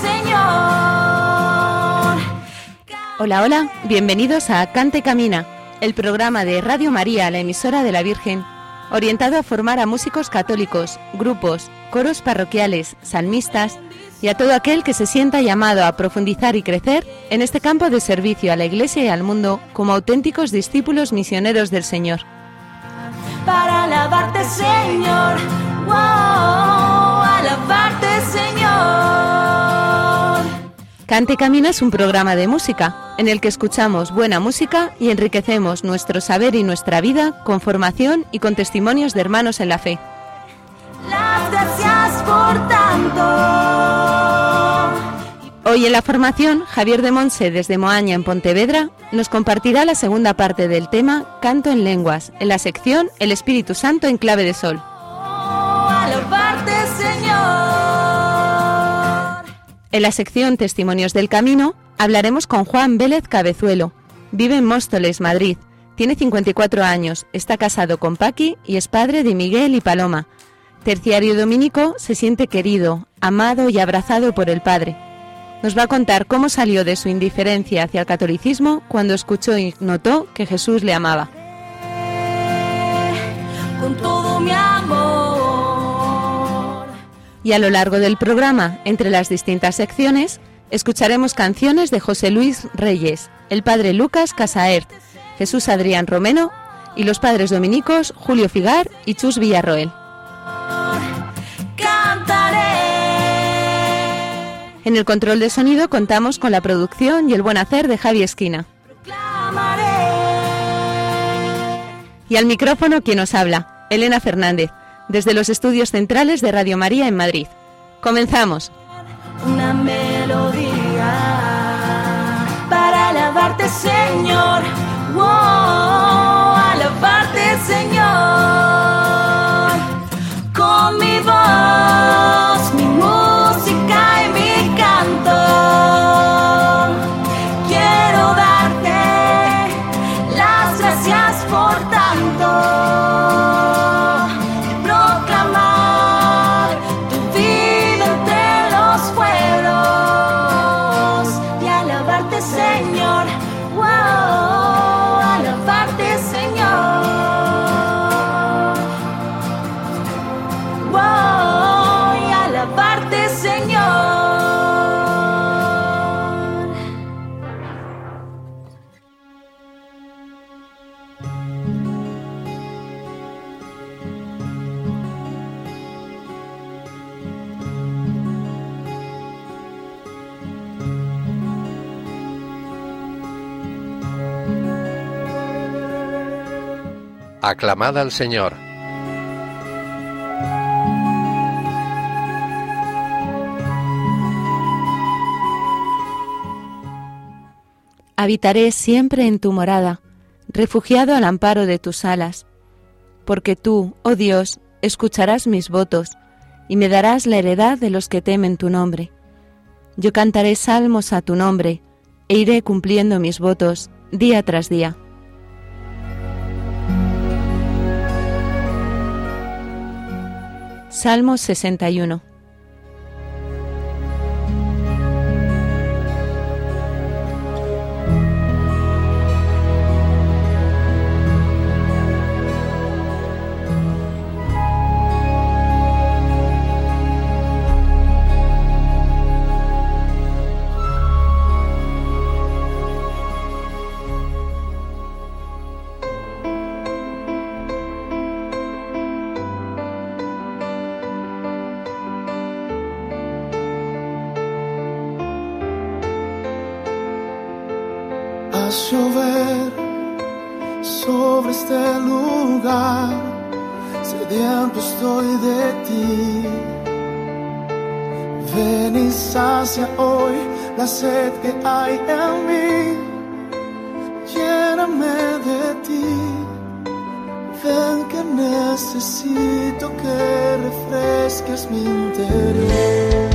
Señor. Hola, hola, bienvenidos a Cante Camina, el programa de Radio María, la emisora de la Virgen, orientado a formar a músicos católicos, grupos, coros parroquiales, salmistas y a todo aquel que se sienta llamado a profundizar y crecer en este campo de servicio a la Iglesia y al mundo como auténticos discípulos misioneros del Señor. para alabarte, Señor. Wow, alabarte, Cante Camina es un programa de música en el que escuchamos buena música y enriquecemos nuestro saber y nuestra vida con formación y con testimonios de hermanos en la fe. Las gracias por tanto. Hoy en la formación, Javier de Monse desde Moaña en Pontevedra nos compartirá la segunda parte del tema Canto en lenguas, en la sección El Espíritu Santo en clave de sol. En la sección Testimonios del Camino hablaremos con Juan Vélez Cabezuelo. Vive en Móstoles, Madrid. Tiene 54 años, está casado con Paqui y es padre de Miguel y Paloma. Terciario dominico, se siente querido, amado y abrazado por el Padre. Nos va a contar cómo salió de su indiferencia hacia el catolicismo cuando escuchó y notó que Jesús le amaba. Y a lo largo del programa, entre las distintas secciones, escucharemos canciones de José Luis Reyes, el padre Lucas Casaert, Jesús Adrián Romeno y los padres dominicos Julio Figar y Chus Villarroel. En el control de sonido contamos con la producción y el buen hacer de Javi Esquina. Y al micrófono quien nos habla, Elena Fernández, desde los estudios centrales de Radio María en Madrid. Comenzamos. una melodía para alabarte, Señor. Wow, Aclamad al Señor. Habitaré siempre en tu morada, refugiado al amparo de tus alas, porque tú, oh Dios, escucharás mis votos y me darás la heredad de los que temen tu nombre. Yo cantaré salmos a tu nombre e iré cumpliendo mis votos día tras día. Salmo 61 necesito que refresques mi interior.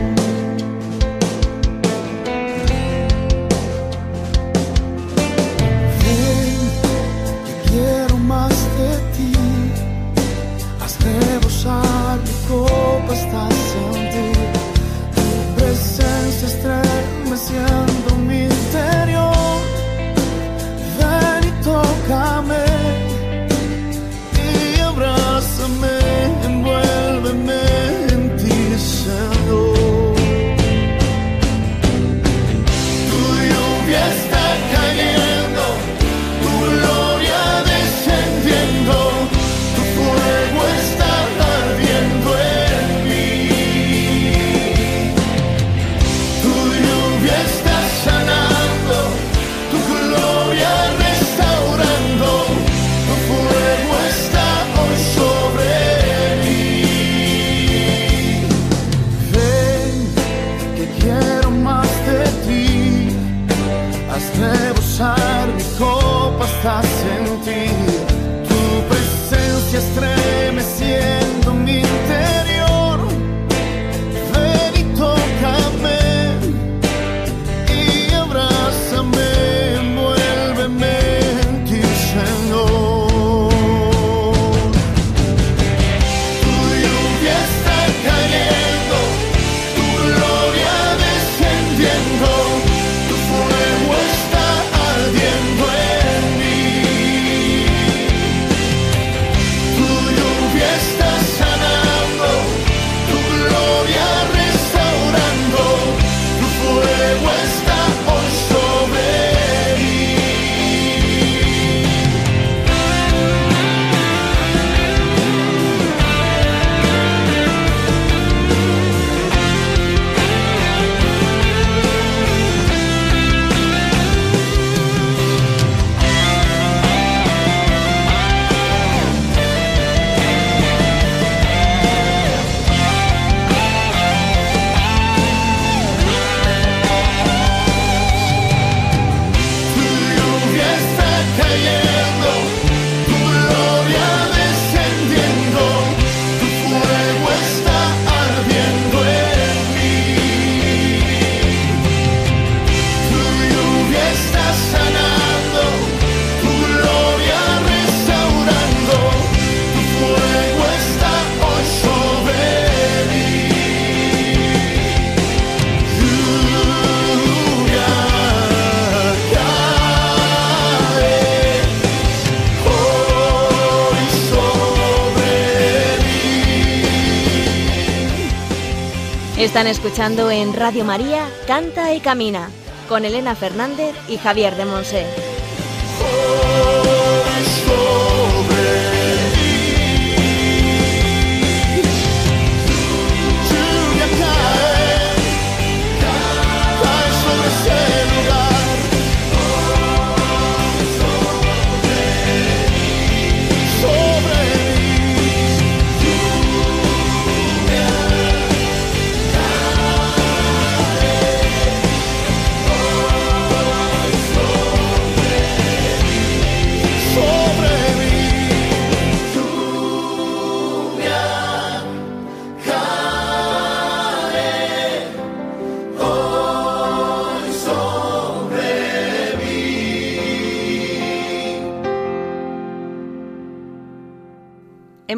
Están escuchando en Radio María Canta y Camina con Elena Fernández y Javier de Monse.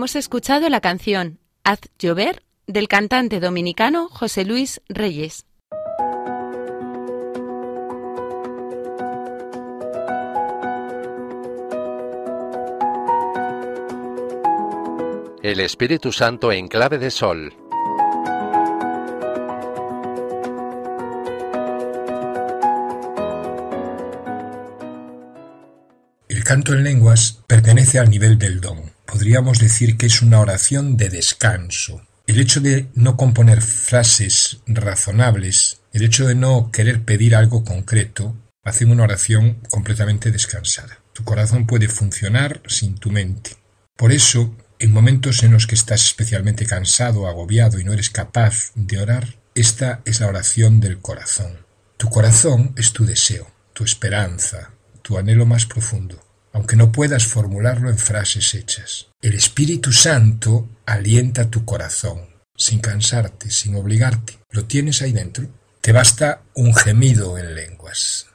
Hemos escuchado la canción Haz llover del cantante dominicano José Luis Reyes. El Espíritu Santo en clave de sol. El canto en lenguas pertenece al nivel del don. Podríamos decir que es una oración de descanso. El hecho de no componer frases razonables, el hecho de no querer pedir algo concreto, hace una oración completamente descansada. Tu corazón puede funcionar sin tu mente. Por eso, en momentos en los que estás especialmente cansado, agobiado y no eres capaz de orar, esta es la oración del corazón. Tu corazón es tu deseo, tu esperanza, tu anhelo más profundo, aunque no puedas formularlo en frases hechas. El Espíritu Santo alienta tu corazón, sin cansarte, sin obligarte. Lo tienes ahí dentro. Te basta un gemido en lenguas.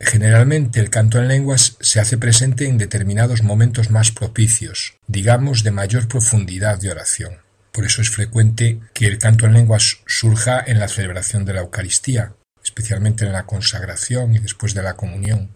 Generalmente el canto en lenguas se hace presente en determinados momentos más propicios, digamos de mayor profundidad de oración. Por eso es frecuente que el canto en lenguas surja en la celebración de la Eucaristía, especialmente en la consagración y después de la comunión.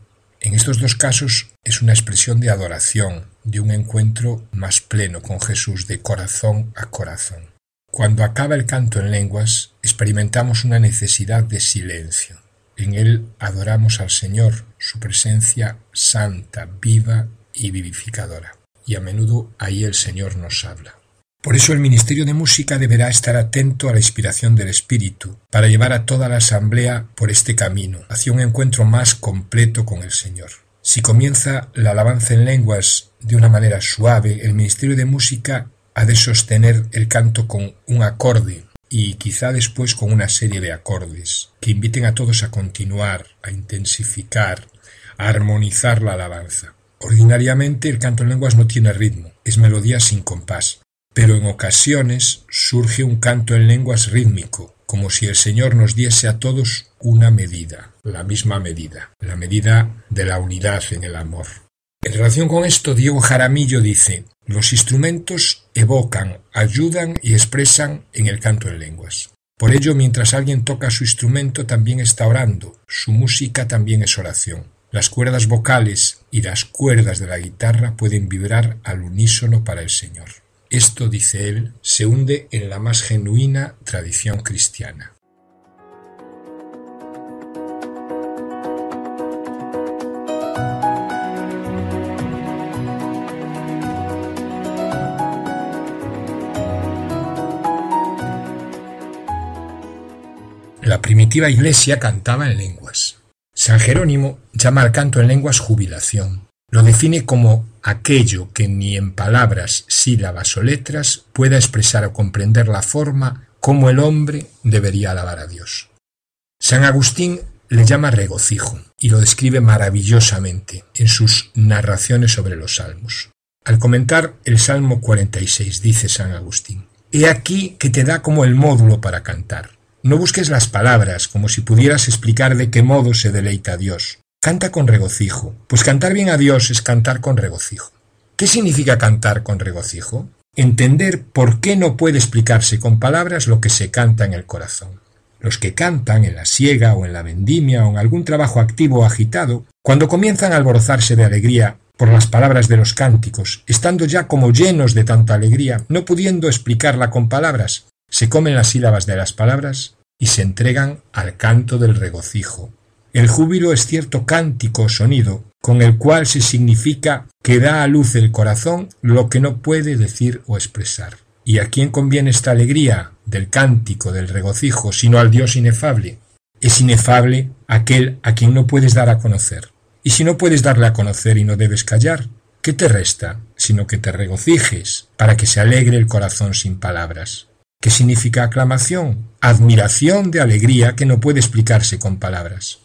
En estos dos casos es una expresión de adoración, de un encuentro más pleno con Jesús de corazón a corazón. Cuando acaba el canto en lenguas, experimentamos una necesidad de silencio. En él adoramos al Señor, su presencia santa, viva y vivificadora. Y a menudo ahí el Señor nos habla. Por eso el Ministerio de Música deberá estar atento a la inspiración del Espíritu, para llevar a toda la Asamblea por este camino, hacia un encuentro más completo con el Señor. Si comienza la alabanza en lenguas de una manera suave, el Ministerio de Música ha de sostener el canto con un acorde y quizá después con una serie de acordes que inviten a todos a continuar, a intensificar, a armonizar la alabanza. Ordinariamente el canto en lenguas no tiene ritmo, es melodía sin compás, pero en ocasiones surge un canto en lenguas rítmico, como si el Señor nos diese a todos una medida, la misma medida, la medida de la unidad en el amor. En relación con esto, Diego Jaramillo dice, los instrumentos evocan, ayudan y expresan en el canto en lenguas. Por ello, mientras alguien toca su instrumento, también está orando, su música también es oración. Las cuerdas vocales y las cuerdas de la guitarra pueden vibrar al unísono para el Señor. Esto, dice él, se hunde en la más genuina tradición cristiana. La primitiva iglesia cantaba en lenguas. San Jerónimo llama al canto en lenguas jubilación. Lo define como aquello que ni en palabras, sílabas o letras pueda expresar o comprender la forma como el hombre debería alabar a Dios. San Agustín le llama regocijo y lo describe maravillosamente en sus narraciones sobre los salmos. Al comentar el Salmo 46 dice San Agustín, He aquí que te da como el módulo para cantar. No busques las palabras como si pudieras explicar de qué modo se deleita Dios, Canta con regocijo, pues cantar bien a Dios es cantar con regocijo. ¿Qué significa cantar con regocijo? Entender por qué no puede explicarse con palabras lo que se canta en el corazón. Los que cantan en la siega o en la vendimia o en algún trabajo activo o agitado, cuando comienzan a alborozarse de alegría por las palabras de los cánticos, estando ya como llenos de tanta alegría, no pudiendo explicarla con palabras, se comen las sílabas de las palabras y se entregan al canto del regocijo, el júbilo es cierto cántico o sonido, con el cual se significa que da a luz el corazón lo que no puede decir o expresar. ¿Y a quién conviene esta alegría del cántico, del regocijo, sino al Dios inefable? Es inefable aquel a quien no puedes dar a conocer. Y si no puedes darle a conocer y no debes callar, ¿qué te resta sino que te regocijes para que se alegre el corazón sin palabras? ¿Qué significa aclamación? Admiración de alegría que no puede explicarse con palabras.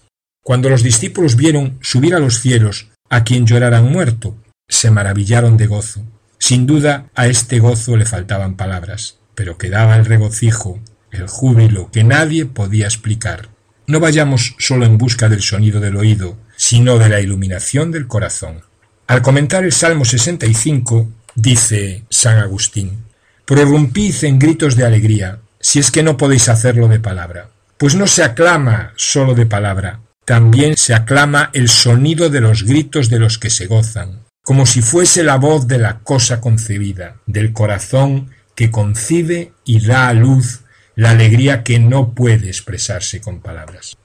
Cuando los discípulos vieron subir a los cielos a quien lloraran muerto, se maravillaron de gozo. Sin duda a este gozo le faltaban palabras, pero quedaba el regocijo, el júbilo que nadie podía explicar. No vayamos solo en busca del sonido del oído, sino de la iluminación del corazón. Al comentar el Salmo 65, dice San Agustín, Prorrumpid en gritos de alegría, si es que no podéis hacerlo de palabra. Pues no se aclama solo de palabra, también se aclama el sonido de los gritos de los que se gozan, como si fuese la voz de la cosa concebida, del corazón que concibe y da a luz la alegría que no puede expresarse con palabras.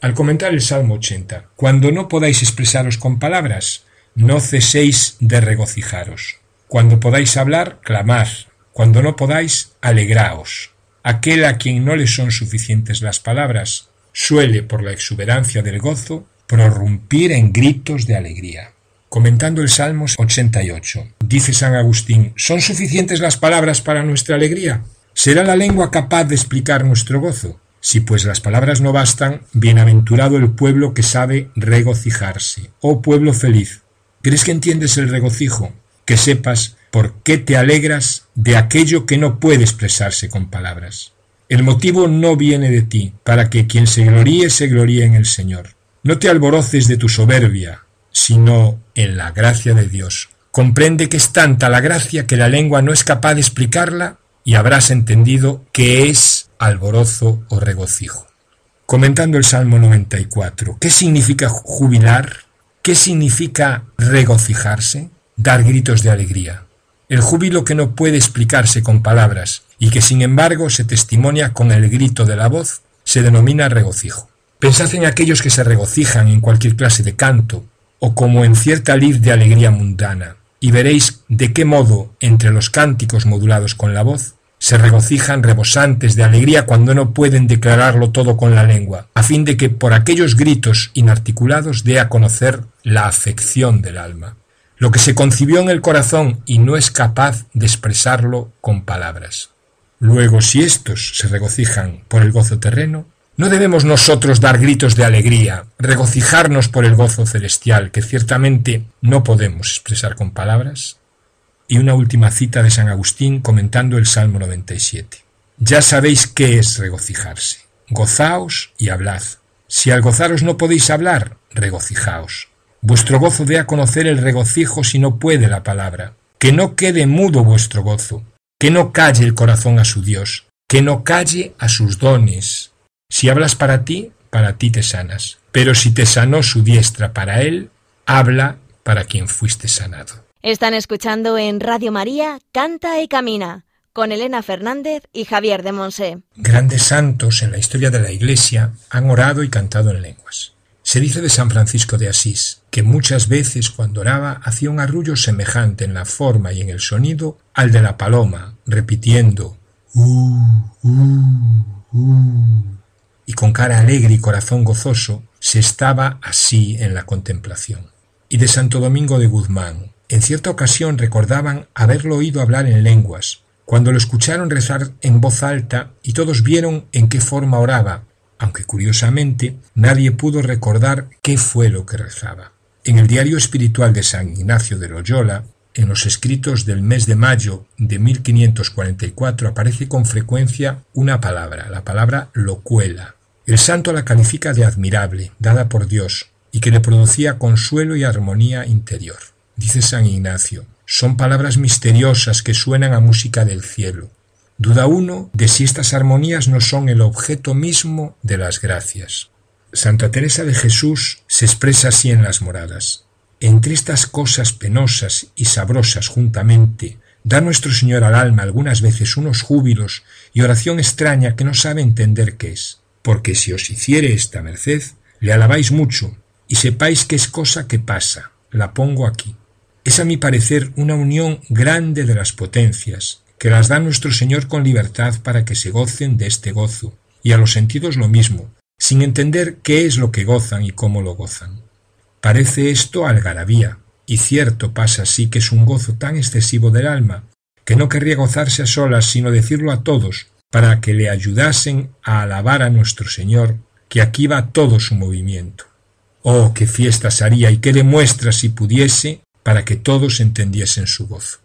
Al comentar el Salmo 80, cuando no podáis expresaros con palabras, no ceséis de regocijaros. Cuando podáis hablar, clamad. Cuando no podáis, alegraos. Aquel a quien no le son suficientes las palabras, suele, por la exuberancia del gozo, prorrumpir en gritos de alegría. Comentando el Salmos 88, dice San Agustín, ¿son suficientes las palabras para nuestra alegría? ¿Será la lengua capaz de explicar nuestro gozo? Si pues las palabras no bastan, bienaventurado el pueblo que sabe regocijarse. Oh pueblo feliz, ¿crees que entiendes el regocijo? Que sepas por qué te alegras de aquello que no puede expresarse con palabras. El motivo no viene de ti, para que quien se gloríe se gloríe en el Señor. No te alboroces de tu soberbia, sino en la gracia de Dios. Comprende que es tanta la gracia que la lengua no es capaz de explicarla y habrás entendido qué es alborozo o regocijo. Comentando el Salmo 94, ¿qué significa jubilar? ¿Qué significa regocijarse? Dar gritos de alegría. El júbilo que no puede explicarse con palabras y que sin embargo se testimonia con el grito de la voz se denomina regocijo. Pensad en aquellos que se regocijan en cualquier clase de canto o como en cierta lid de alegría mundana, y veréis de qué modo entre los cánticos modulados con la voz se regocijan rebosantes de alegría cuando no pueden declararlo todo con la lengua, a fin de que por aquellos gritos inarticulados dé a conocer la afección del alma, lo que se concibió en el corazón y no es capaz de expresarlo con palabras. Luego, si éstos se regocijan por el gozo terreno, ¿no debemos nosotros dar gritos de alegría, regocijarnos por el gozo celestial que ciertamente no podemos expresar con palabras? y una última cita de San Agustín comentando el Salmo 97. Ya sabéis qué es regocijarse. Gozaos y hablad. Si al gozaros no podéis hablar, regocijaos. Vuestro gozo dé a conocer el regocijo si no puede la palabra. Que no quede mudo vuestro gozo. Que no calle el corazón a su Dios. Que no calle a sus dones. Si hablas para ti, para ti te sanas. Pero si te sanó su diestra para él, habla para quien fuiste sanado. Están escuchando en Radio María Canta y Camina con Elena Fernández y Javier de Monse. Grandes santos en la historia de la Iglesia han orado y cantado en lenguas. Se dice de San Francisco de Asís que muchas veces cuando oraba hacía un arrullo semejante en la forma y en el sonido al de la paloma, repitiendo uh, uh, uh, y con cara alegre y corazón gozoso se estaba así en la contemplación. Y de Santo Domingo de Guzmán, en cierta ocasión recordaban haberlo oído hablar en lenguas, cuando lo escucharon rezar en voz alta y todos vieron en qué forma oraba, aunque curiosamente nadie pudo recordar qué fue lo que rezaba. En el diario espiritual de San Ignacio de Loyola, en los escritos del mes de mayo de 1544 aparece con frecuencia una palabra, la palabra locuela. El santo la califica de admirable, dada por Dios, y que le producía consuelo y armonía interior. Dice San Ignacio, son palabras misteriosas que suenan a música del cielo. Duda uno de si estas armonías no son el objeto mismo de las gracias. Santa Teresa de Jesús se expresa así en las moradas. Entre estas cosas penosas y sabrosas juntamente, da nuestro Señor al alma algunas veces unos júbilos y oración extraña que no sabe entender qué es. Porque si os hiciere esta merced, le alabáis mucho, y sepáis que es cosa que pasa. La pongo aquí. Es a mi parecer una unión grande de las potencias, que las da nuestro Señor con libertad para que se gocen de este gozo, y a los sentidos lo mismo, sin entender qué es lo que gozan y cómo lo gozan. Parece esto algarabía, y cierto pasa así que es un gozo tan excesivo del alma, que no querría gozarse a solas, sino decirlo a todos, para que le ayudasen a alabar a nuestro Señor, que aquí va todo su movimiento. Oh, qué fiestas haría y qué demuestra si pudiese para que todos entendiesen su voz.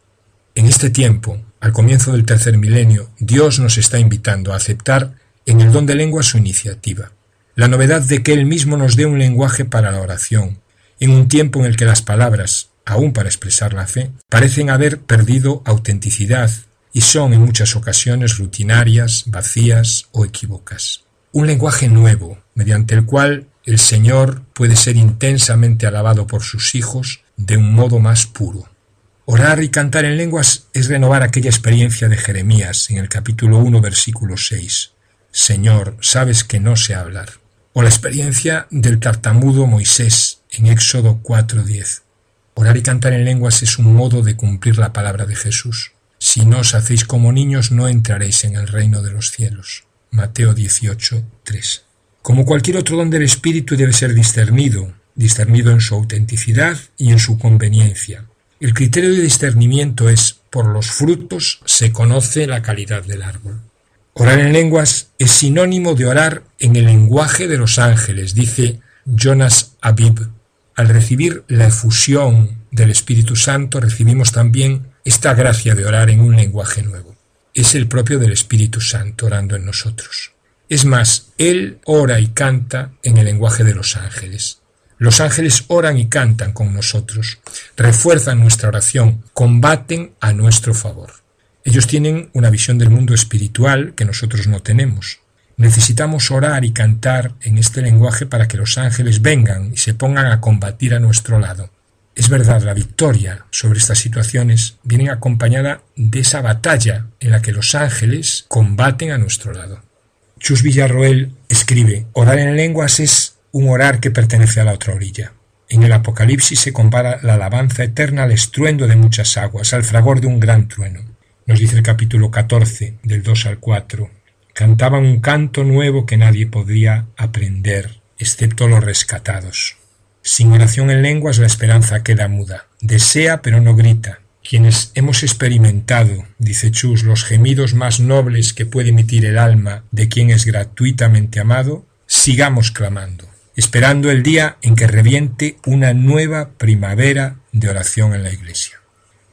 En este tiempo, al comienzo del tercer milenio, Dios nos está invitando a aceptar en el don de lengua su iniciativa, la novedad de que Él mismo nos dé un lenguaje para la oración, en un tiempo en el que las palabras, aun para expresar la fe, parecen haber perdido autenticidad y son en muchas ocasiones rutinarias, vacías o equívocas. Un lenguaje nuevo, mediante el cual el Señor puede ser intensamente alabado por sus hijos de un modo más puro. Orar y cantar en lenguas es renovar aquella experiencia de Jeremías en el capítulo 1 versículo 6. Señor, sabes que no sé hablar. O la experiencia del tartamudo Moisés en Éxodo 4:10. Orar y cantar en lenguas es un modo de cumplir la palabra de Jesús. Si no os hacéis como niños no entraréis en el reino de los cielos. Mateo 18:3. Como cualquier otro don del Espíritu debe ser discernido, discernido en su autenticidad y en su conveniencia. El criterio de discernimiento es por los frutos se conoce la calidad del árbol. Orar en lenguas es sinónimo de orar en el lenguaje de los ángeles, dice Jonas Abib. Al recibir la efusión del Espíritu Santo recibimos también esta gracia de orar en un lenguaje nuevo. Es el propio del Espíritu Santo orando en nosotros. Es más, Él ora y canta en el lenguaje de los ángeles. Los ángeles oran y cantan con nosotros, refuerzan nuestra oración, combaten a nuestro favor. Ellos tienen una visión del mundo espiritual que nosotros no tenemos. Necesitamos orar y cantar en este lenguaje para que los ángeles vengan y se pongan a combatir a nuestro lado. Es verdad, la victoria sobre estas situaciones viene acompañada de esa batalla en la que los ángeles combaten a nuestro lado. Chus Villarroel escribe, orar en lenguas es un orar que pertenece a la otra orilla. En el Apocalipsis se compara la alabanza eterna al estruendo de muchas aguas, al fragor de un gran trueno. Nos dice el capítulo 14, del 2 al 4. Cantaban un canto nuevo que nadie podría aprender, excepto los rescatados. Sin oración en lenguas la esperanza queda muda. Desea pero no grita. Quienes hemos experimentado, dice Chus, los gemidos más nobles que puede emitir el alma de quien es gratuitamente amado, sigamos clamando, esperando el día en que reviente una nueva primavera de oración en la Iglesia.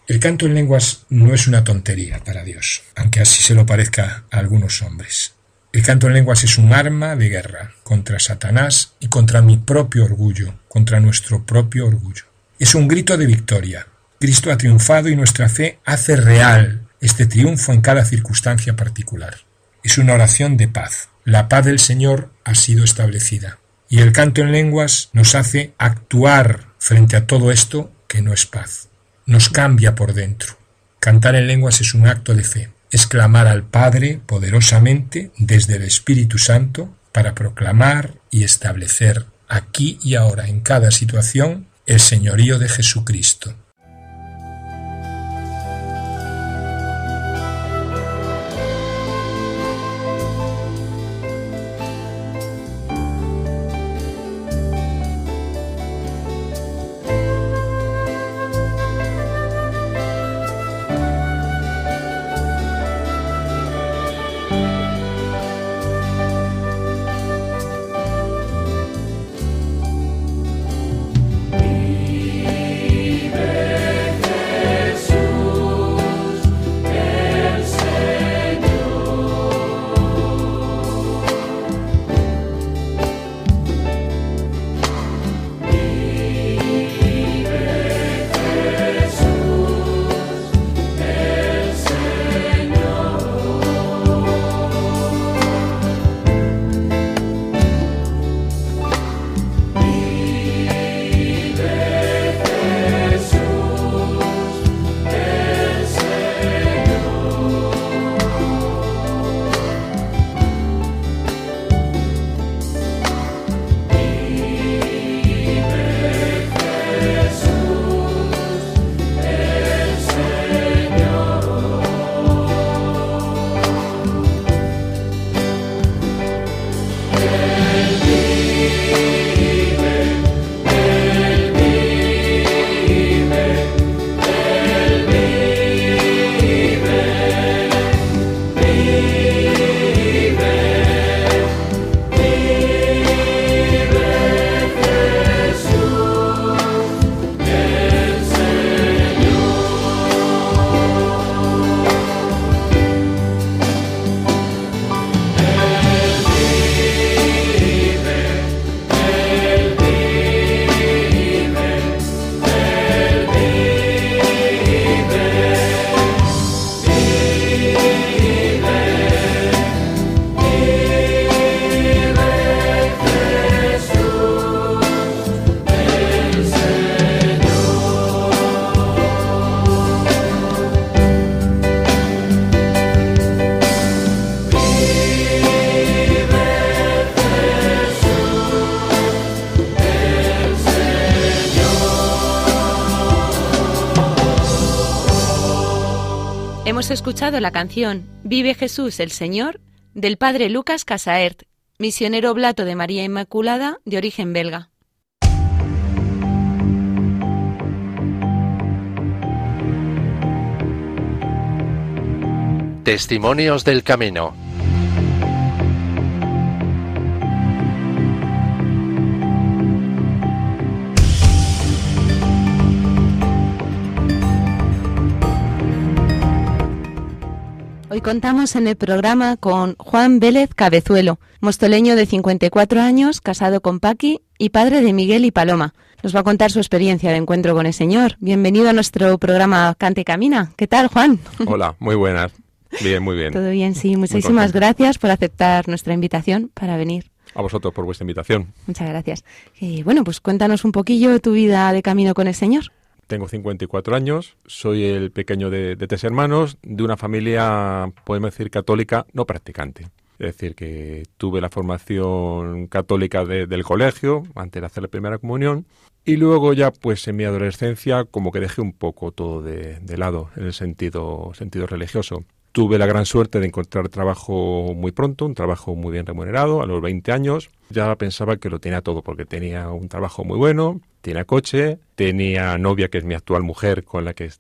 El canto en lenguas no es una tontería para Dios, aunque así se lo parezca a algunos hombres. El canto en lenguas es un arma de guerra contra Satanás y contra mi propio orgullo, contra nuestro propio orgullo. Es un grito de victoria. Cristo ha triunfado y nuestra fe hace real este triunfo en cada circunstancia particular. Es una oración de paz. La paz del Señor ha sido establecida. Y el canto en lenguas nos hace actuar frente a todo esto que no es paz nos cambia por dentro. Cantar en lenguas es un acto de fe, es clamar al Padre poderosamente desde el Espíritu Santo para proclamar y establecer aquí y ahora en cada situación el señorío de Jesucristo. Escuchado la canción Vive Jesús el Señor del padre Lucas Casaert, misionero oblato de María Inmaculada de origen belga. Testimonios del Camino Hoy contamos en el programa con Juan Vélez Cabezuelo, mostoleño de 54 años, casado con Paqui y padre de Miguel y Paloma. Nos va a contar su experiencia de encuentro con el Señor. Bienvenido a nuestro programa Cante Camina. ¿Qué tal, Juan? Hola, muy buenas. Bien, muy bien. Todo bien, sí. Muchísimas gracias por aceptar nuestra invitación para venir. A vosotros por vuestra invitación. Muchas gracias. Y bueno, pues cuéntanos un poquillo tu vida de camino con el Señor. Tengo 54 años, soy el pequeño de, tres hermanos, de una familia, podemos decir, católica no practicante. Es decir, que tuve la formación católica del colegio antes de hacer la primera comunión y luego ya pues en mi adolescencia como que dejé un poco todo de, de lado en el sentido, sentido religioso. Tuve la gran suerte de encontrar trabajo muy pronto, un trabajo muy bien remunerado, a los 20 años. Ya pensaba que lo tenía todo porque tenía un trabajo muy bueno, tenía coche, tenía novia que es mi actual mujer con la que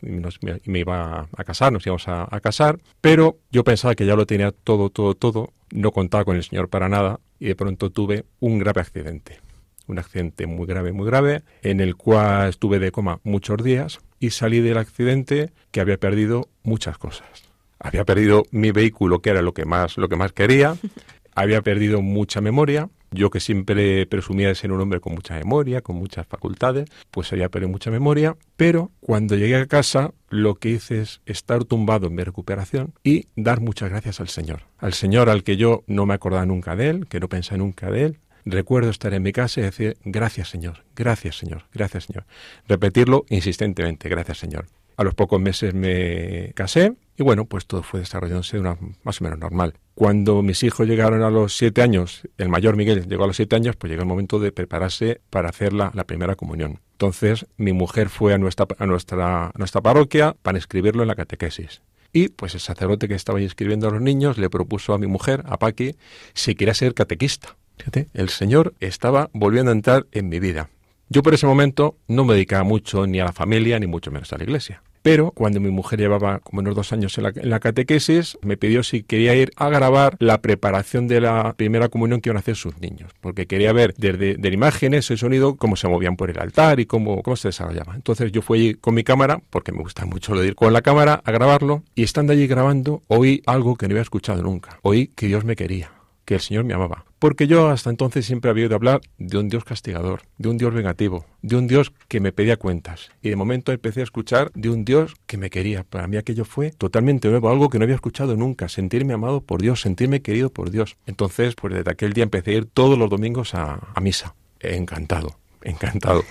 me, iba a casar, nos íbamos a casar, pero yo pensaba que ya lo tenía todo, todo, todo, no contaba con el Señor para nada y de pronto tuve un grave accidente. Un accidente muy grave, muy grave, en el cual estuve de coma muchos días y salí del accidente que había perdido muchas cosas había perdido mi vehículo, que era lo que más, lo que más quería, había perdido mucha memoria. Yo que siempre presumía de ser un hombre con mucha memoria, con muchas facultades, pues había perdido mucha memoria. Pero cuando llegué a casa, lo que hice es estar tumbado en mi recuperación y dar muchas gracias al Señor. Al Señor al que yo no me acordaba nunca de Él, que no pensaba nunca de Él. Recuerdo estar en mi casa y decir, gracias Señor, gracias Señor, gracias Señor. Repetirlo insistentemente, gracias Señor. A los pocos meses me casé y bueno, pues todo fue desarrollándose de una más o menos normal. Cuando mis hijos llegaron a los siete años, el mayor Miguel llegó a los siete años, pues llegó el momento de prepararse para hacer la, primera comunión. Entonces mi mujer fue a nuestra, a nuestra, parroquia para inscribirlo en la catequesis. Y pues el sacerdote que estaba inscribiendo a los niños le propuso a mi mujer, a Paqui, si quería ser catequista. Fíjate, el Señor estaba volviendo a entrar en mi vida. Yo por ese momento no me dedicaba mucho ni a la familia, ni mucho menos a la iglesia. Pero cuando mi mujer llevaba como unos dos años en la, catequesis, me pidió si quería ir a grabar la preparación de la primera comunión que iban a hacer sus niños, porque quería ver desde de imágenes, el sonido, cómo se movían por el altar y cómo, cómo se desarrollaba. Entonces yo fui con mi cámara, porque me gusta mucho lo de ir con la cámara a grabarlo, y estando allí grabando, oí algo que no había escuchado nunca. Oí que Dios me quería que el Señor me amaba. Porque yo hasta entonces siempre había oído hablar de un Dios castigador, de un Dios vengativo, de un Dios que me pedía cuentas. Y de momento empecé a escuchar de un Dios que me quería. Para mí aquello fue totalmente nuevo, algo que no había escuchado nunca, sentirme amado por Dios, sentirme querido por Dios. Entonces, pues desde aquel día empecé a ir todos los domingos a, a misa. Encantado encantado.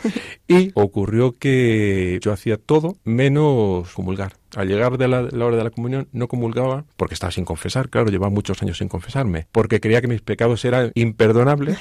Y ocurrió que yo hacía todo menos comulgar. Al llegar de la, hora de la comunión no comulgaba porque estaba sin confesar, claro, llevaba muchos años sin confesarme, porque creía que mis pecados eran imperdonables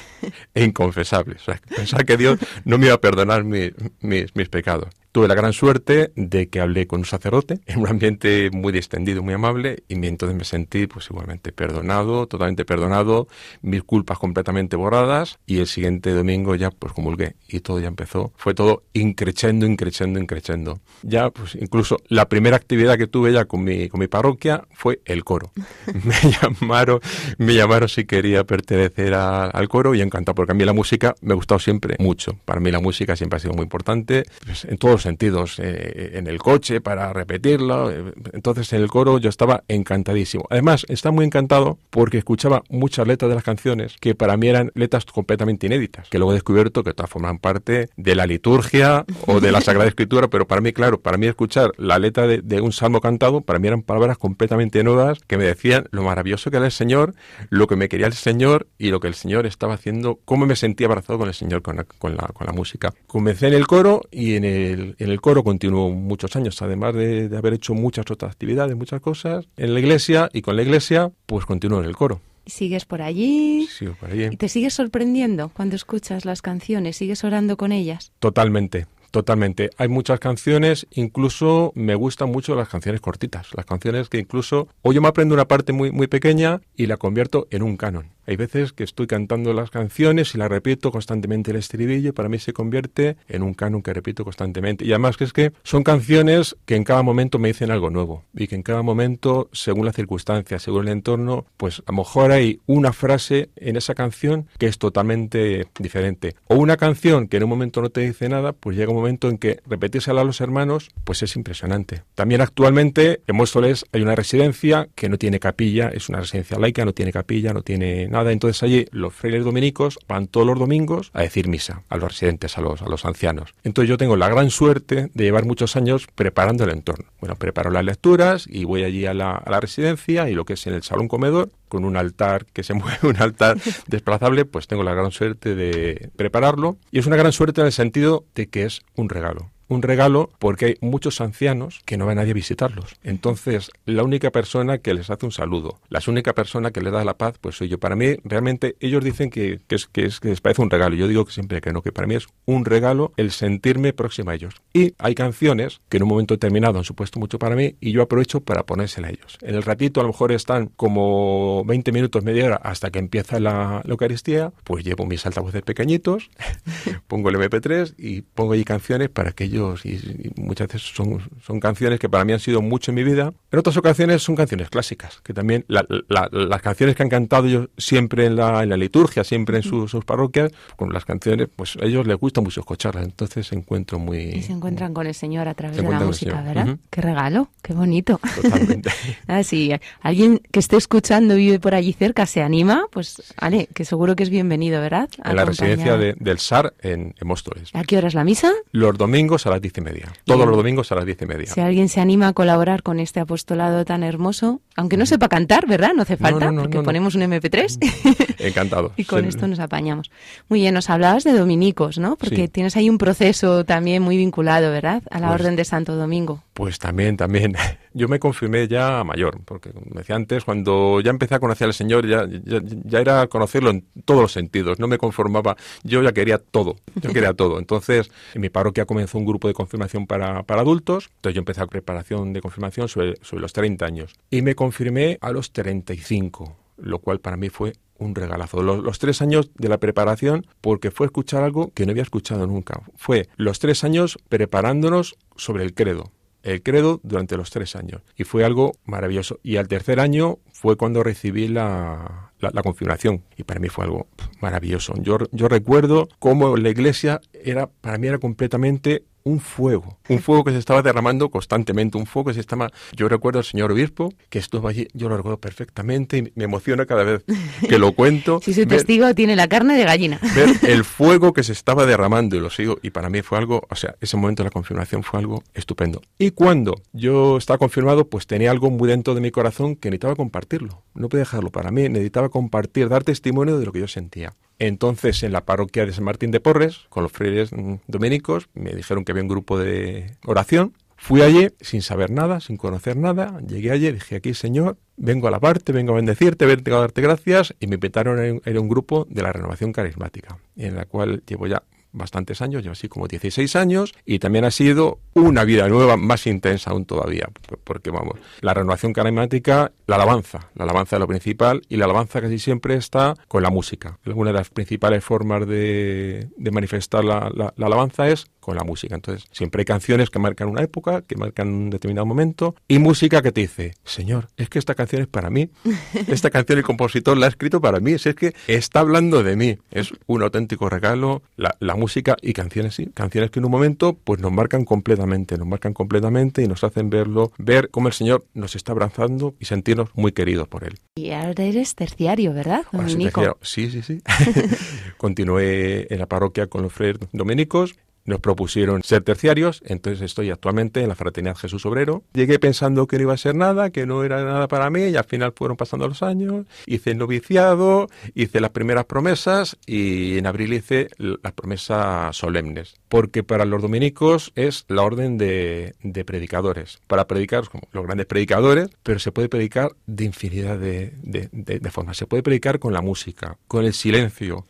e inconfesables. O sea, pensaba que Dios no me iba a perdonar mis, mis pecados. Tuve la gran suerte de que hablé con un sacerdote en un ambiente muy distendido, muy amable, y entonces me sentí pues igualmente perdonado, totalmente perdonado, mis culpas completamente borradas, y el siguiente domingo ya pues comulgué, y todo ya empezó. Fue todo increchendo, increchendo, increchendo. Ya pues incluso la primera actividad que tuve ya con mi, con mi parroquia fue el coro. me llamaron, me llamaron si quería pertenecer al coro y encantado, porque a mí la música me ha gustado siempre mucho. Para mí la música siempre ha sido muy importante, pues, en todos sentidos, eh, en el coche para repetirlo. Entonces en el coro yo estaba encantadísimo. Además, está muy encantado porque escuchaba muchas letras de las canciones que para mí eran letras completamente inéditas, que luego he descubierto que todas forman parte de la liturgia o de la Sagrada Escritura, pero para mí, claro, para mí escuchar la letra de, un salmo cantado, para mí eran palabras completamente nuevas que me decían lo maravilloso que era el Señor, lo que me quería el Señor y lo que el Señor estaba haciendo, cómo me sentía abrazado con el Señor, con la, con la, con la música. Comencé en el coro y en el en el coro continuó muchos años, además de, haber hecho muchas otras actividades, muchas cosas en la iglesia y con la iglesia, pues continuó en el coro. ¿Sigues por allí? Sigo por allí. ¿Y te sigues sorprendiendo cuando escuchas las canciones? ¿Sigues orando con ellas? Totalmente, Totalmente. Hay muchas canciones, incluso me gustan mucho las canciones cortitas, las canciones que incluso o yo me aprendo una parte muy, muy pequeña y la convierto en un canon. Hay veces que estoy cantando las canciones y las repito constantemente el estribillo, para mí se convierte en un canon que repito constantemente. Y además que es que son canciones que en cada momento me dicen algo nuevo y que en cada momento, según las circunstancias, según el entorno, pues a lo mejor hay una frase en esa canción que es totalmente diferente. O una canción que en un momento no te dice nada, pues llega un momento en que repetírsela a los hermanos, pues es impresionante. También actualmente en Móstoles hay una residencia que no tiene capilla, es una residencia laica, no tiene capilla, no tiene nada. Entonces allí los frailes dominicos van todos los domingos a decir misa a los residentes, a los, a los ancianos. Entonces yo tengo la gran suerte de llevar muchos años preparando el entorno. Bueno, preparo las lecturas y voy allí a la, a la residencia y lo que es en el salón comedor, con un altar que se mueve, un altar desplazable, pues tengo la gran suerte de prepararlo. Y es una gran suerte en el sentido de que es un regalo un regalo porque hay muchos ancianos que no va nadie a visitarlos. Entonces, la única persona que les hace un saludo, la única persona que les da la paz, pues soy yo. Para mí, realmente, ellos dicen que, es, que, es, que les parece un regalo. Yo digo que siempre que no, que para mí es un regalo el sentirme próximo a ellos. Y hay canciones que en un momento determinado han supuesto mucho para mí y yo aprovecho para ponérsela a ellos. En el ratito a lo mejor están como 20 minutos, media hora hasta que empieza la, Eucaristía, pues llevo mis altavoces pequeñitos, pongo el MP3 y pongo allí canciones para que ellos y, muchas veces son, son canciones que para mí han sido mucho en mi vida. En otras ocasiones son canciones clásicas, que también las canciones que han cantado ellos siempre en la, en la liturgia, siempre en sus parroquias, con las canciones, pues a ellos les gusta mucho escucharlas, entonces se encuentro muy... Y se encuentran con el Señor a través de la música, ¿verdad? Qué regalo, qué bonito. Totalmente. ah, sí, alguien que esté escuchando y vive por allí cerca se anima, pues vale, que seguro que es bienvenido, ¿verdad? en la residencia del SAR en, en Móstoles. ¿A qué hora es la misa? Los domingos a las diez y media. Todos los domingos a las diez y media. Si alguien se anima a colaborar con este apostolado tan hermoso, aunque no sepa cantar, ¿verdad? No hace falta, porque ponemos un MP3. Encantado. y con esto nos apañamos. Muy bien, nos hablabas de dominicos, ¿no? Porque tienes ahí un proceso también muy vinculado, ¿verdad? A la pues Orden de Santo Domingo. Pues también, también. Yo me confirmé ya mayor, porque como decía antes, cuando ya empecé a conocer al Señor, ya, ya, era conocerlo en todos los sentidos. No me conformaba, yo ya quería todo, yo quería todo. Entonces, en mi parroquia comenzó un grupo de confirmación para, para adultos, entonces yo empecé a preparación de confirmación sobre, los 30 años. Y me confirmé a los 35, lo cual para mí fue un regalazo. Los, tres años de la preparación, porque fue escuchar algo que no había escuchado nunca. Fue los tres años preparándonos sobre el credo. El credo durante los tres años. Y fue algo maravilloso. Y al tercer año fue cuando recibí la, la, confirmación. Y para mí fue algo maravilloso. Yo, yo recuerdo cómo la iglesia era, para mí era completamente un fuego, un fuego que se estaba derramando constantemente, un fuego que se estaba... Yo recuerdo al señor obispo que estuvo allí, yo lo recuerdo perfectamente y me emociona cada vez que lo cuento. si su testigo tiene la carne de gallina. Ver el fuego que se estaba derramando y lo sigo, y para mí fue algo, o sea, ese momento de la confirmación fue algo estupendo. Y cuando yo estaba confirmado, pues tenía algo muy dentro de mi corazón que necesitaba compartirlo, no podía dejarlo para mí, necesitaba compartir, dar testimonio de lo que yo sentía. Entonces, en la parroquia de San Martín de Porres, con los frailes mm, dominicos, me dijeron que había un grupo de oración. Fui allí sin saber nada, sin conocer nada. Llegué allí, dije aquí, Señor, vengo a alabarte, vengo a bendecirte, vengo a darte gracias. Y me invitaron a un grupo de la renovación carismática, en la cual llevo ya bastantes años, yo así como 16 años, y también ha sido una vida nueva más intensa aún todavía, porque vamos, la renovación carismática, la alabanza, la alabanza es lo principal, y la alabanza casi siempre está con la música. Una de las principales formas de, manifestar la, la alabanza es con la música. Entonces, siempre hay canciones que marcan una época, que marcan un determinado momento, y música que te dice, Señor, es que esta canción es para mí, esta canción el compositor la ha escrito para mí, es que está hablando de mí, es un auténtico regalo, la, música y canciones, sí, canciones que en un momento pues nos marcan completamente, nos marcan completamente y nos hacen verlo, ver cómo el Señor nos está abrazando y sentirnos muy queridos por Él. Y ahora eres terciario, ¿verdad, Dominico? Sí, sí, sí. Continué en la parroquia con los frères dominicos nos propusieron ser terciarios, entonces estoy actualmente en la Fraternidad Jesús Obrero. Llegué pensando que no iba a ser nada, que no era nada para mí, y al final fueron pasando los años, hice el noviciado, hice las primeras promesas y en abril hice las promesas solemnes, porque para los dominicos es la orden de, predicadores, para predicar como los grandes predicadores, pero se puede predicar de infinidad de, de formas, se puede predicar con la música, con el silencio,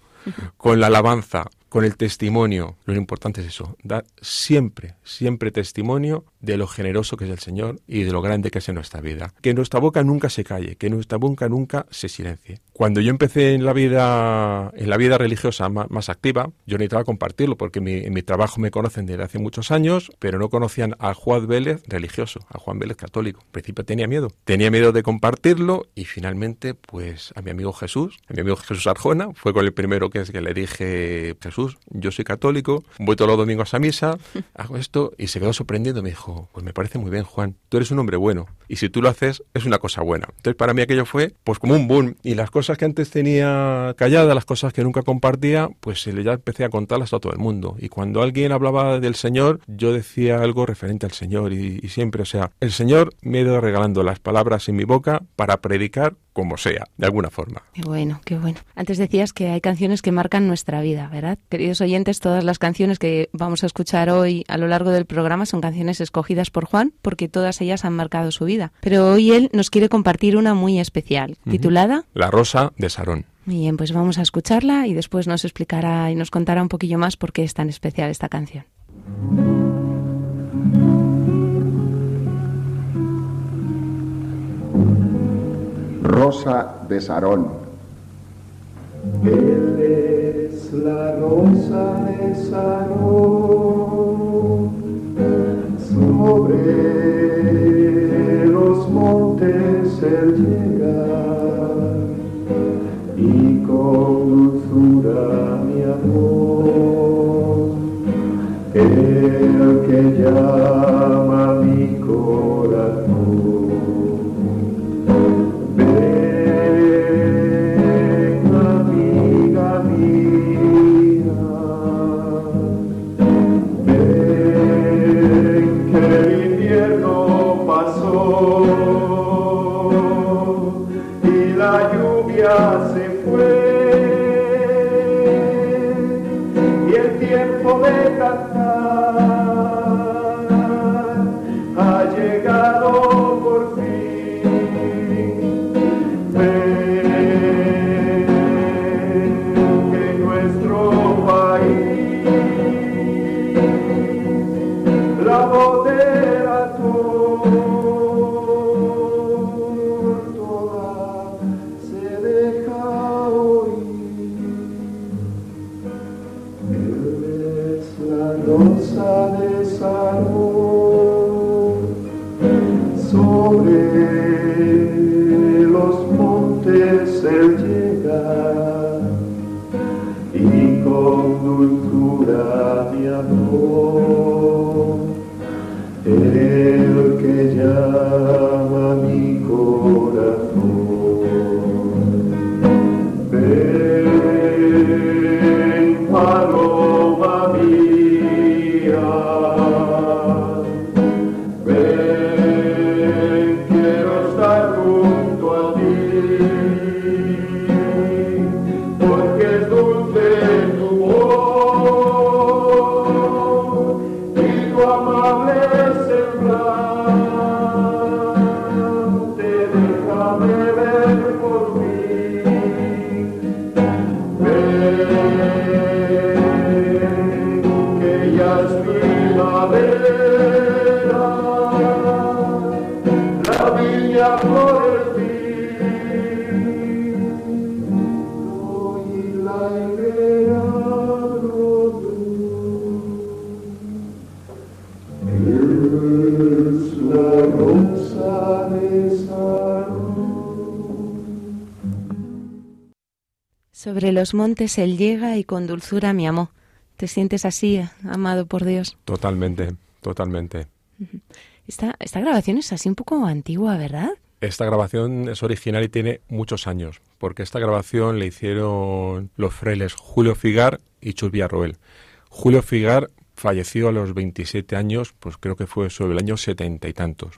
con la alabanza, con el testimonio. Lo importante es eso, dar siempre, siempre testimonio de lo generoso que es el Señor y de lo grande que es en nuestra vida. Que nuestra boca nunca se calle, que nuestra boca nunca se silencie. Cuando yo empecé en la vida, en la vida religiosa más, activa, yo necesitaba compartirlo porque en mi trabajo me conocen desde hace muchos años, pero no conocían a Juan Vélez religioso, a Juan Vélez católico. Al principio tenía miedo. Tenía miedo de compartirlo y finalmente, pues a mi amigo Jesús, a mi amigo Jesús Arjona, fue con el primero que que le dije, Jesús, yo soy católico, voy todos los domingos a misa, hago esto y se quedó sorprendido. Me dijo, pues me parece muy bien, Juan, tú eres un hombre bueno y si tú lo haces es una cosa buena. Entonces para mí aquello fue pues como un boom y las cosas que antes tenía calladas, las cosas que nunca compartía, pues ya empecé a contarlas a todo el mundo. Y cuando alguien hablaba del Señor, yo decía algo referente al Señor y, y siempre, o sea, el Señor me ha ido regalando las palabras en mi boca para predicar como sea, de alguna forma. Qué bueno, qué bueno. Antes decías que hay canciones que marcan nuestra vida, ¿verdad? Queridos oyentes, todas las canciones que vamos a escuchar hoy a lo largo del programa son canciones escogidas por Juan porque todas ellas han marcado su vida. Pero hoy él nos quiere compartir una muy especial, titulada La Rosa de Sarón. Bien, pues vamos a escucharla y después nos explicará y nos contará un poquillo más por qué es tan especial esta canción. Rosa de Sarón. Él es la rosa de Sarón, sobre los montes él llega y con dulzura mi amor, el que llama invierno pasó. Sobre los montes Él llega y con dulzura me amó. ¿Te sientes así, amado por Dios? Totalmente, totalmente. Esta, esta grabación es así un poco antigua, ¿verdad? Esta grabación es original y tiene muchos años, porque esta grabación le hicieron los frailes Julio Figar y Chus Villarroel. Julio Figar falleció a los 27 años, pues creo que fue sobre el año setenta y tantos.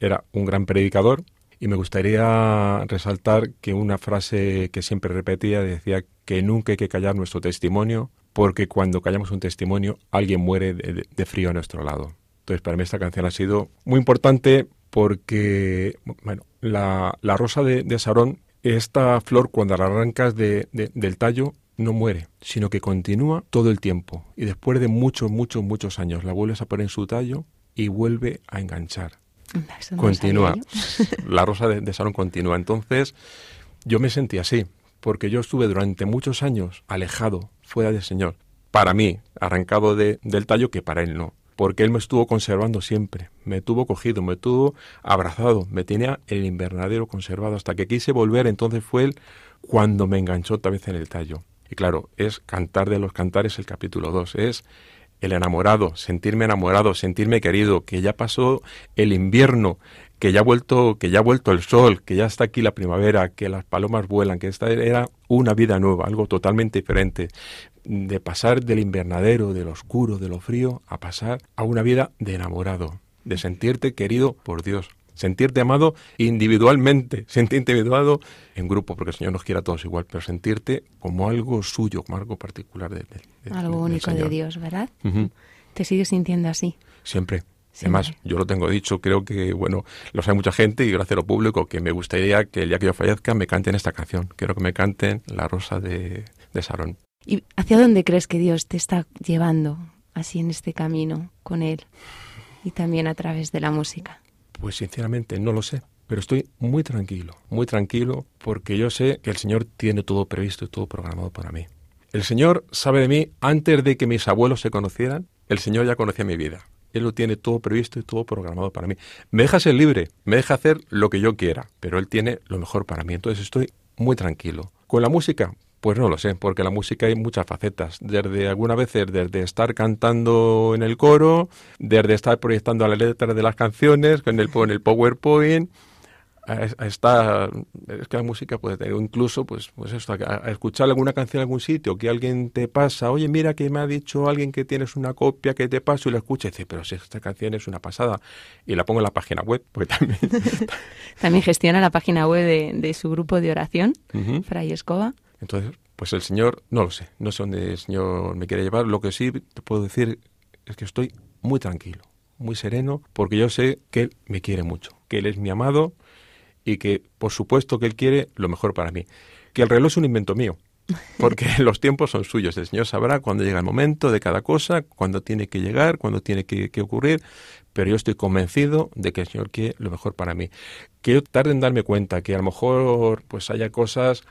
Era un gran predicador, y me gustaría resaltar que una frase que siempre repetía decía que nunca hay que callar nuestro testimonio, porque cuando callamos un testimonio alguien muere de, frío a nuestro lado. Entonces para mí esta canción ha sido muy importante porque, bueno, la, rosa de, de Sarón esta flor cuando la arrancas del tallo no muere, sino que continúa todo el tiempo. Y después de muchos, muchos, muchos años la vuelves a poner en su tallo y vuelve a enganchar. No continúa. La rosa de, de Salón continúa. Entonces, yo me sentí así, porque yo estuve durante muchos años alejado, fuera del Señor. Para mí, arrancado de- del tallo, que para Él no. Porque Él me estuvo conservando siempre. Me tuvo cogido, me tuvo abrazado, me tenía el invernadero conservado. Hasta que quise volver, entonces fue Él cuando me enganchó otra vez en el tallo. Y claro, es Cantar de los Cantares el capítulo 2. Es el enamorado, sentirme enamorado, sentirme querido, que ya pasó el invierno, que ya ha vuelto, que ya ha vuelto el sol, que ya está aquí la primavera, que las palomas vuelan, que esta era una vida nueva, algo totalmente diferente, de pasar del invernadero, del oscuro, de lo frío, a pasar a una vida de enamorado, de sentirte querido por Dios, sentirte amado individualmente, sentirte individuado en grupo, porque el Señor nos quiere a todos igual, pero sentirte como algo suyo, como algo particular de, de- de- Algo del único de. Dios, ¿verdad? Ujú. Te sigues sintiendo así. Siempre. Siempre. Además, yo lo tengo dicho, creo que, bueno, lo sabe mucha gente y gracias a lo público que me gustaría que el día que yo fallezca me canten esta canción. Quiero que me canten La Rosa de, de Sarón. ¿Y hacia dónde crees que Dios te está llevando así en este camino con Él? Y también a través de la música. Pues sinceramente no lo sé, pero estoy muy tranquilo, muy tranquilo porque yo sé que el Señor tiene todo previsto y todo programado para mí. El Señor sabe de mí antes de que mis abuelos se conocieran, el Señor ya conocía mi vida. Él lo tiene todo previsto y todo programado para mí. Me deja ser libre, me deja hacer lo que yo quiera, pero Él tiene lo mejor para mí. Entonces estoy muy tranquilo. Con la música, pues no lo sé, porque la música hay muchas facetas. Desde algunas veces, desde estar cantando en el coro, desde estar proyectando las letras de las canciones con el, con el PowerPoint, a, a estar, es que la música puede tener incluso, pues, pues esto, a, a escuchar alguna canción en algún sitio, que alguien te pasa, oye, mira que me ha dicho alguien que tienes una copia que te paso y la escucha y dice, pero si esta canción es una pasada, y la pongo en la página web, porque también... También gestiona la página web de, de su grupo de oración. Fray Escoba. Entonces, pues el Señor, no lo sé, no sé dónde el Señor me quiere llevar. Lo que sí te puedo decir es que estoy muy tranquilo, muy sereno, porque yo sé que Él me quiere mucho, que Él es mi amado y que, por supuesto, que Él quiere lo mejor para mí. Que el reloj es un invento mío, porque los tiempos son suyos. El Señor sabrá cuándo llega el momento de cada cosa, cuándo tiene que llegar, cuándo tiene que, que ocurrir, pero yo estoy convencido de que el Señor quiere lo mejor para mí. Que yo tarde en darme cuenta que a lo mejor pues haya cosas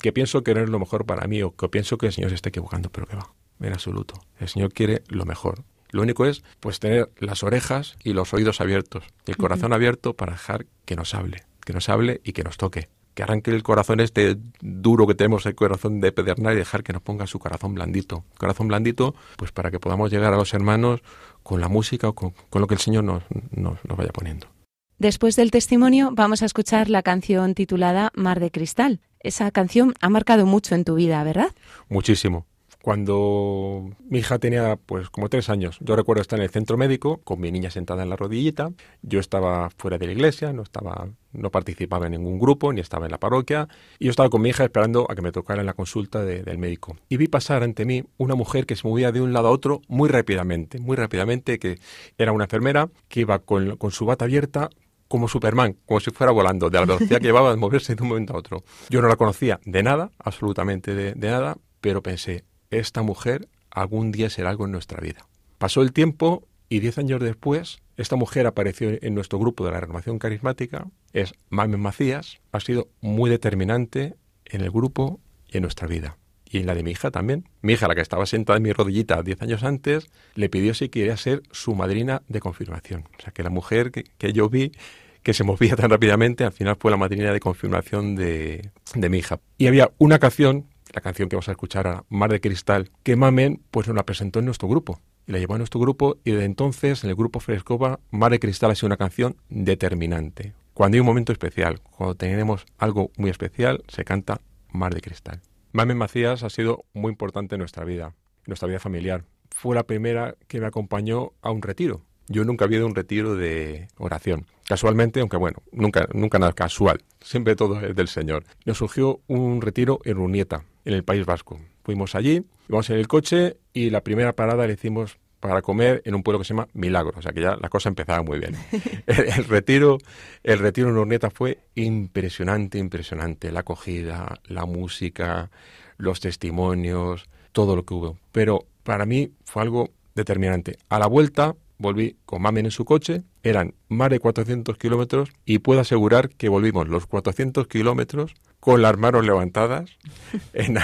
que pienso que no es lo mejor para mí o que pienso que el Señor se está equivocando, pero que va, en absoluto. El Señor quiere lo mejor. Lo único es pues tener las orejas y los oídos abiertos, y el corazón abierto para dejar que nos hable, que nos hable y que nos toque. Que arranque el corazón este duro que tenemos, el corazón de pedernal, y dejar que nos ponga su corazón blandito. Corazón blandito, pues para que podamos llegar a los hermanos con la música o con, con lo que el Señor nos, nos, nos vaya poniendo. Después del testimonio vamos a escuchar la canción titulada Mar de Cristal. Esa canción ha marcado mucho en tu vida, ¿verdad? Muchísimo. Cuando mi hija tenía pues como tres años, yo recuerdo estar en el centro médico con mi niña sentada en la rodillita. Yo estaba fuera de la iglesia, no estaba, no participaba en ningún grupo, ni estaba en la parroquia. Y yo estaba con mi hija esperando a que me tocara en la consulta de- del médico. Y vi pasar ante mí una mujer que se movía de un lado a otro muy rápidamente, muy rápidamente, que era una enfermera que iba con su bata abierta como Superman, como si fuera volando, de la velocidad que llevaba de moverse de un momento a otro. Yo no la conocía de nada, absolutamente de, nada, pero pensé, esta mujer algún día será algo en nuestra vida. Pasó el tiempo y diez años después, esta mujer apareció en nuestro grupo de la renovación carismática, es Mamen Macías, ha sido muy determinante en el grupo y en nuestra vida. Y en la de mi hija también. Mi hija, la que estaba sentada en mi rodillita diez años antes, le pidió si quería ser su madrina de confirmación. O sea, que la mujer que, que yo vi que se movía tan rápidamente, al final fue la madrina de confirmación de, de mi hija. Y había una canción, la canción que vamos a escuchar ahora, Mar de Cristal, que Mamen pues nos la presentó en nuestro grupo. Y la llevó a nuestro grupo y desde entonces en el grupo Frescova, Mar de Cristal ha sido una canción determinante. Cuando hay un momento especial, cuando tenemos algo muy especial, se canta Mar de Cristal. Mamen Macías ha sido muy importante en nuestra vida, en nuestra vida familiar. Fue la primera que me acompañó a un retiro. Yo nunca había ido a un retiro de oración. Casualmente, aunque bueno, nunca, nunca nada casual. Siempre todo es del Señor. Nos surgió un retiro en Urnieta, en el País Vasco. Fuimos allí, íbamos en el coche y la primera parada le hicimos para comer en un pueblo que se llama Milagro, o sea que ya la cosa empezaba muy bien. El, retiro, el retiro en Urnieta fue impresionante, impresionante. La acogida, la música, los testimonios, todo lo que hubo. Pero para mí fue algo determinante. A la vuelta volví con Mamen en su coche, eran más de 400 kilómetros y puedo asegurar que volvimos los 400 kilómetros con las manos levantadas. En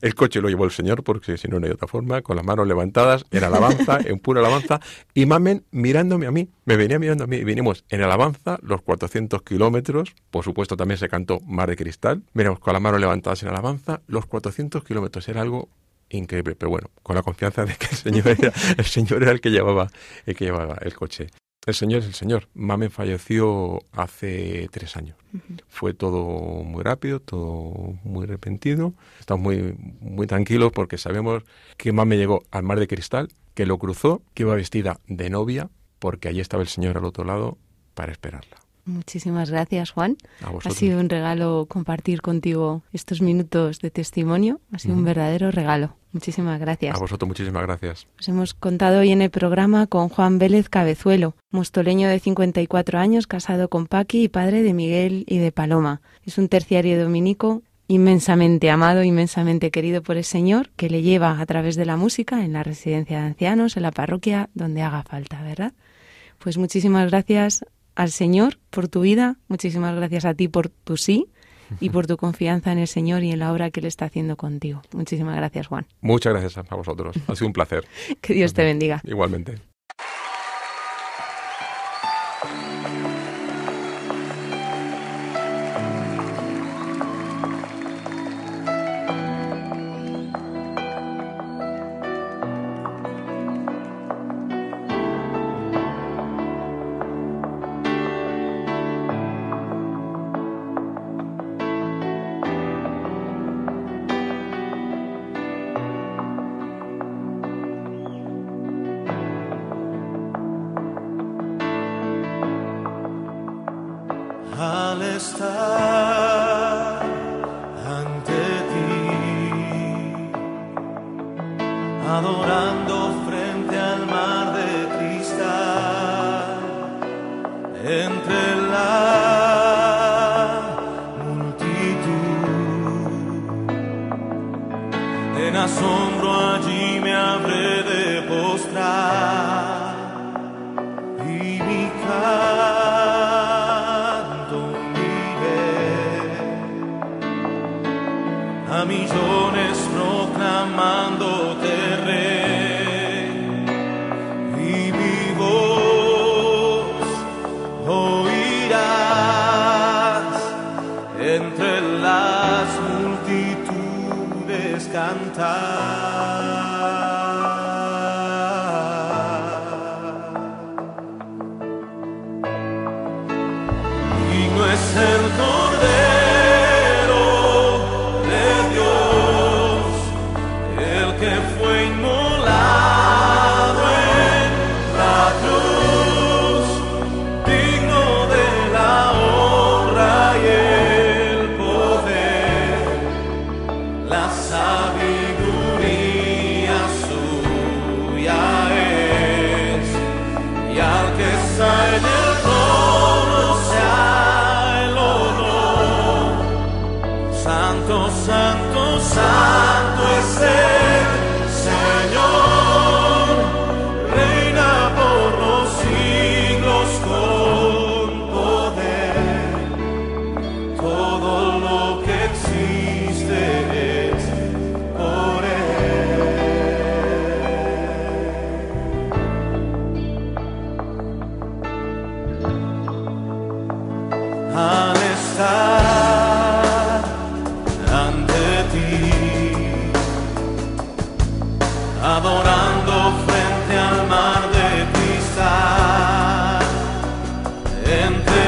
el coche lo llevó el Señor, porque si no, no hay otra forma, con las manos levantadas, en alabanza, en pura alabanza, y Mamen mirándome a mí, me venía mirando a mí, y vinimos en alabanza los 400 kilómetros, por supuesto también se cantó Mar de Cristal, miramos con las manos levantadas en alabanza, los 400 kilómetros, era algo increíble, pero bueno, con la confianza de que el Señor era el, señor era el que llevaba el que llevaba el coche. El Señor es el Señor. Mamen falleció hace tres años. Fue todo muy rápido, todo muy repentino. Estamos muy, muy tranquilos porque sabemos que Mamen llegó al mar de cristal, que lo cruzó, que iba vestida de novia, porque allí estaba el Señor al otro lado para esperarla. Muchísimas gracias, Juan. Ha sido un regalo compartir contigo estos minutos de testimonio. Ha sido un verdadero regalo. Muchísimas gracias. A vosotros muchísimas gracias. Nos hemos contado hoy en el programa con Juan Vélez Cabezuelo, mostoleño de 54 años, casado con Paqui y padre de Miguel y de Paloma. Es un terciario dominico inmensamente amado, inmensamente querido por el Señor, que le lleva a través de la música en la residencia de ancianos, en la parroquia, donde haga falta, ¿verdad? Pues muchísimas gracias al Señor por tu vida, muchísimas gracias a ti por tu sí y por tu confianza en el Señor y en la obra que Él está haciendo contigo. Muchísimas gracias, Juan. Muchas gracias a vosotros. Ha sido un placer. que Dios te bendiga. Igualmente. and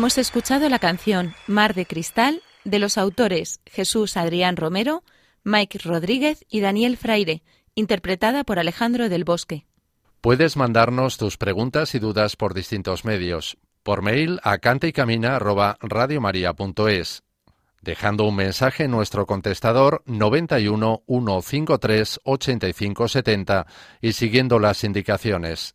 Hemos escuchado la canción Mar de Cristal de los autores Jesús Adrián Romero, Mike Rodríguez y Daniel Fraire, interpretada por Alejandro del Bosque. Puedes mandarnos tus preguntas y dudas por distintos medios. Por mail a cantaycamina@radiomaria.es, dejando un mensaje en nuestro contestador 91 153 85 70 y siguiendo las indicaciones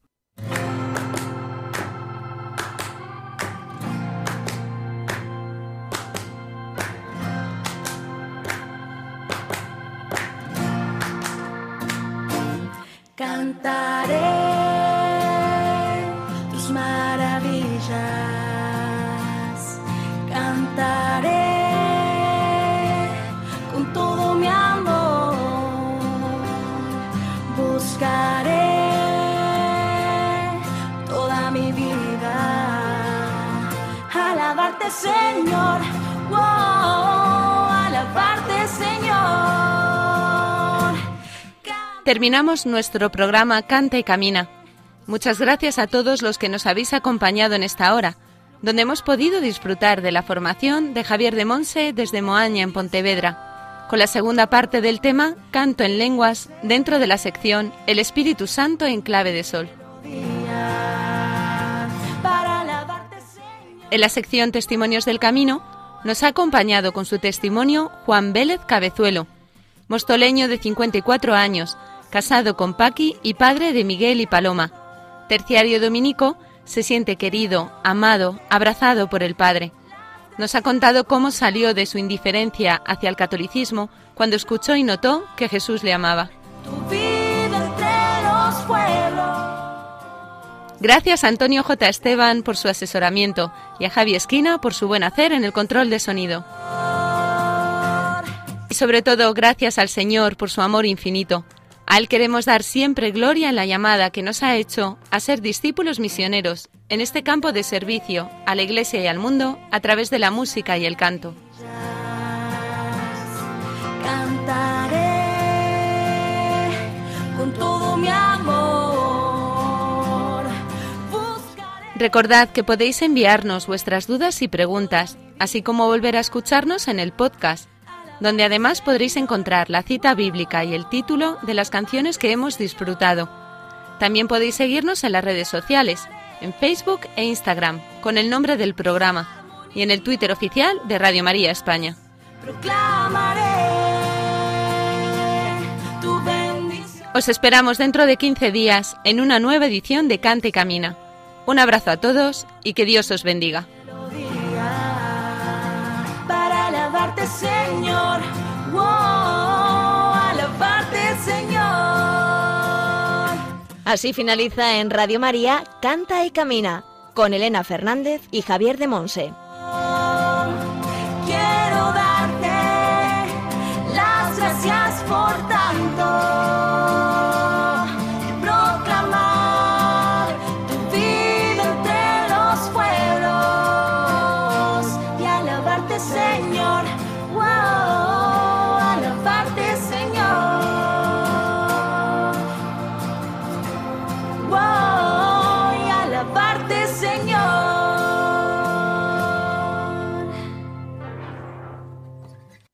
Señor, wow, alabarte Señor. Terminamos nuestro programa Canta y Camina. Muchas gracias a todos los que nos habéis acompañado en esta hora, donde hemos podido disfrutar de la formación de Javier de Monse desde Moaña en Pontevedra, con la segunda parte del tema Canto en lenguas dentro de la sección El Espíritu Santo en clave de sol. En la sección Testimonios del Camino nos ha acompañado con su testimonio Juan Vélez Cabezuelo, mostoleño de 54 años, casado con Paqui y padre de Miguel y Paloma. Terciario dominico, se siente querido, amado, abrazado por el Padre. Nos ha contado cómo salió de su indiferencia hacia el catolicismo cuando escuchó y notó que Jesús le amaba. Gracias a Antonio J. Esteban por su asesoramiento y a Javi Esquina por su buen hacer en el control de sonido. Y sobre todo, gracias al Señor por su amor infinito. A Él queremos dar siempre gloria en la llamada que nos ha hecho a ser discípulos misioneros en este campo de servicio a la Iglesia y al mundo a través de la música y el canto. Recordad que podéis enviarnos vuestras dudas y preguntas, así como volver a escucharnos en el podcast, donde además podréis encontrar la cita bíblica y el título de las canciones que hemos disfrutado. También podéis seguirnos en las redes sociales, en Facebook e Instagram, con el nombre del programa, y en el Twitter oficial de Radio María España. Os esperamos dentro de 15 días en una nueva edición de Cante y Camina. Un abrazo a todos y que Dios os bendiga. para alabarte, Señor. Wow, alabarte, Señor. Así finaliza en Radio María Canta y Camina con Elena Fernández y Javier de Monse.